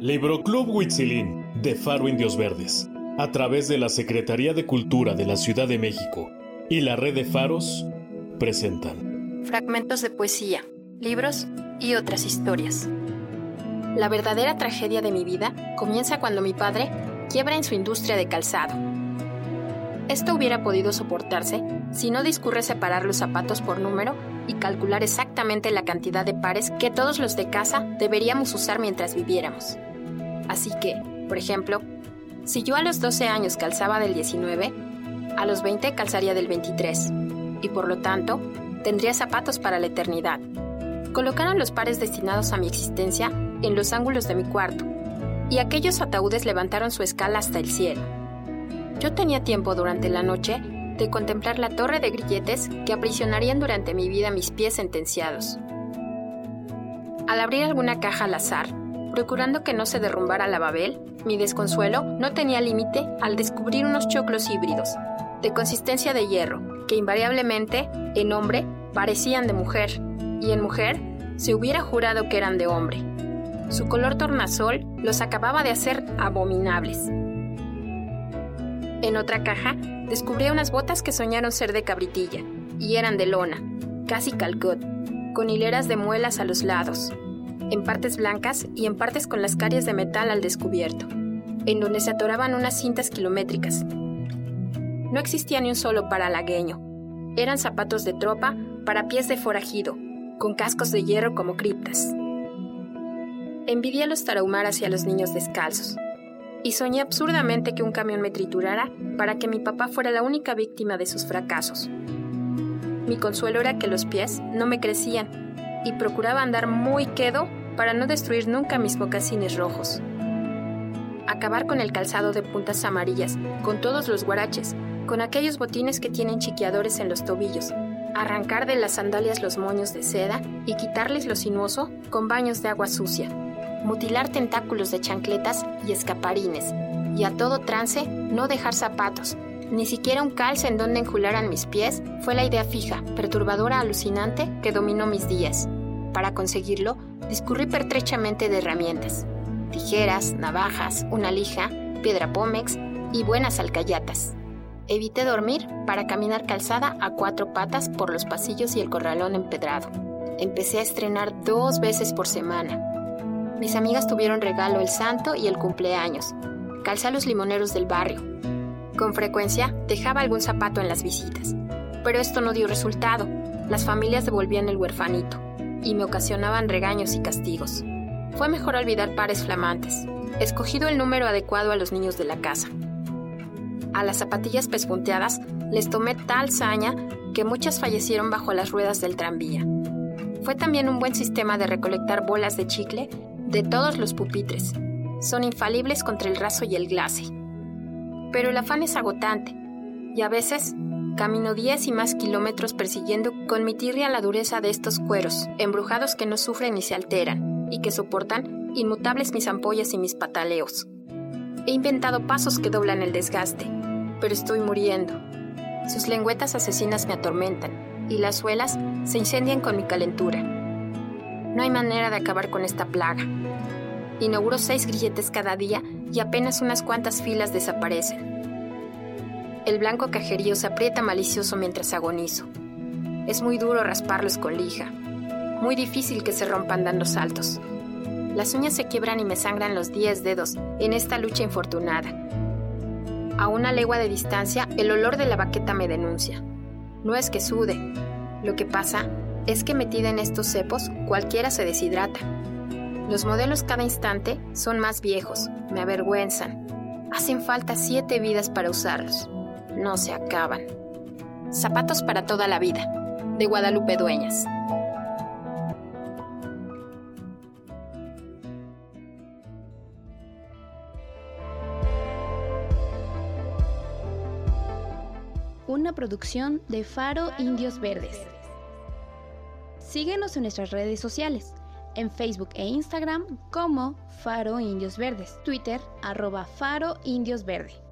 Libro Club Huitzilín de Faro Indios Verdes, a través de la Secretaría de Cultura de la Ciudad de México y la Red de Faros, presentan fragmentos de poesía, libros y otras historias. La verdadera tragedia de mi vida comienza cuando mi padre quiebra en su industria de calzado. Esto hubiera podido soportarse si no discurre separar los zapatos por número y calcular exactamente la cantidad de pares que todos los de casa deberíamos usar mientras viviéramos. Así que, por ejemplo, si yo a los 12 años calzaba del 19, a los 20 calzaría del 23, y por lo tanto, tendría zapatos para la eternidad. Colocaron los pares destinados a mi existencia en los ángulos de mi cuarto, y aquellos ataúdes levantaron su escala hasta el cielo. Yo tenía tiempo durante la noche de contemplar la torre de grilletes que aprisionarían durante mi vida mis pies sentenciados. Al abrir alguna caja al azar, procurando que no se derrumbara la Babel, mi desconsuelo no tenía límite al descubrir unos choclos híbridos, de consistencia de hierro, que invariablemente, en hombre, parecían de mujer, y en mujer se hubiera jurado que eran de hombre. Su color tornasol los acababa de hacer abominables. En otra caja descubrí unas botas que soñaron ser de cabritilla, y eran de lona, casi calcot, con hileras de muelas a los lados, en partes blancas y en partes con las caries de metal al descubierto, en donde se atoraban unas cintas kilométricas. No existía ni un solo paralagueño. Eran zapatos de tropa para pies de forajido, con cascos de hierro como criptas. Envidié los tarahumaras y a los niños descalzos, y soñé absurdamente que un camión me triturara para que mi papá fuera la única víctima de sus fracasos. Mi consuelo era que los pies no me crecían y procuraba andar muy quedo para no destruir nunca mis mocasines rojos. Acabar con el calzado de puntas amarillas, con todos los guaraches, con aquellos botines que tienen chiqueadores en los tobillos, arrancar de las sandalias los moños de seda y quitarles lo sinuoso con baños de agua sucia mutilar tentáculos de chancletas y escaparines, y a todo trance no dejar zapatos, ni siquiera un calce en donde enjularan mis pies, fue la idea fija, perturbadora, alucinante que dominó mis días. Para conseguirlo, discurrí pertrechamente de herramientas: tijeras, navajas, una lija, piedra pómex y buenas alcayatas. Evité dormir para caminar calzada a cuatro patas por los pasillos y el corralón empedrado. Empecé a estrenar dos veces por semana, mis amigas tuvieron regalo el santo y el cumpleaños. Calcé los limoneros del barrio. Con frecuencia dejaba algún zapato en las visitas. Pero esto no dio resultado. Las familias devolvían el huerfanito y me ocasionaban regaños y castigos. Fue mejor olvidar pares flamantes. Escogido el número adecuado a los niños de la casa. A las zapatillas pespunteadas les tomé tal saña que muchas fallecieron bajo las ruedas del tranvía. Fue también un buen sistema de recolectar bolas de chicle de todos los pupitres. Son infalibles contra el raso y el glace. Pero el afán es agotante, y a veces camino 10 y más kilómetros persiguiendo con mi tirria la dureza de estos cueros, embrujados que no sufren ni se alteran, y que soportan inmutables mis ampollas y mis pataleos. He inventado pasos que doblan el desgaste, pero estoy muriendo. Sus lengüetas asesinas me atormentan, y las suelas se incendian con mi calentura. No hay manera de acabar con esta plaga. Inauguro seis grilletes cada día y apenas unas cuantas filas desaparecen. El blanco cajerío se aprieta malicioso mientras agonizo. Es muy duro rasparlos con lija. Muy difícil que se rompan dando saltos. Las uñas se quiebran y me sangran los diez dedos en esta lucha infortunada. A una legua de distancia, el olor de la baqueta me denuncia. No es que sude. Lo que pasa es que metida en estos cepos cualquiera se deshidrata. Los modelos cada instante son más viejos, me avergüenzan. Hacen falta siete vidas para usarlos. No se acaban. Zapatos para toda la vida, de Guadalupe Dueñas. Una producción de Faro Indios Verdes. Síguenos en nuestras redes sociales, en Facebook e Instagram como Faro Indios Verdes, Twitter arroba Faro Indios Verde.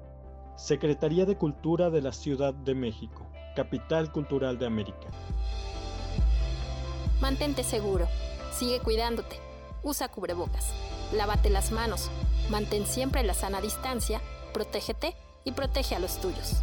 Secretaría de Cultura de la Ciudad de México, Capital Cultural de América. Mantente seguro, sigue cuidándote, usa cubrebocas, lávate las manos, mantén siempre la sana distancia, protégete y protege a los tuyos.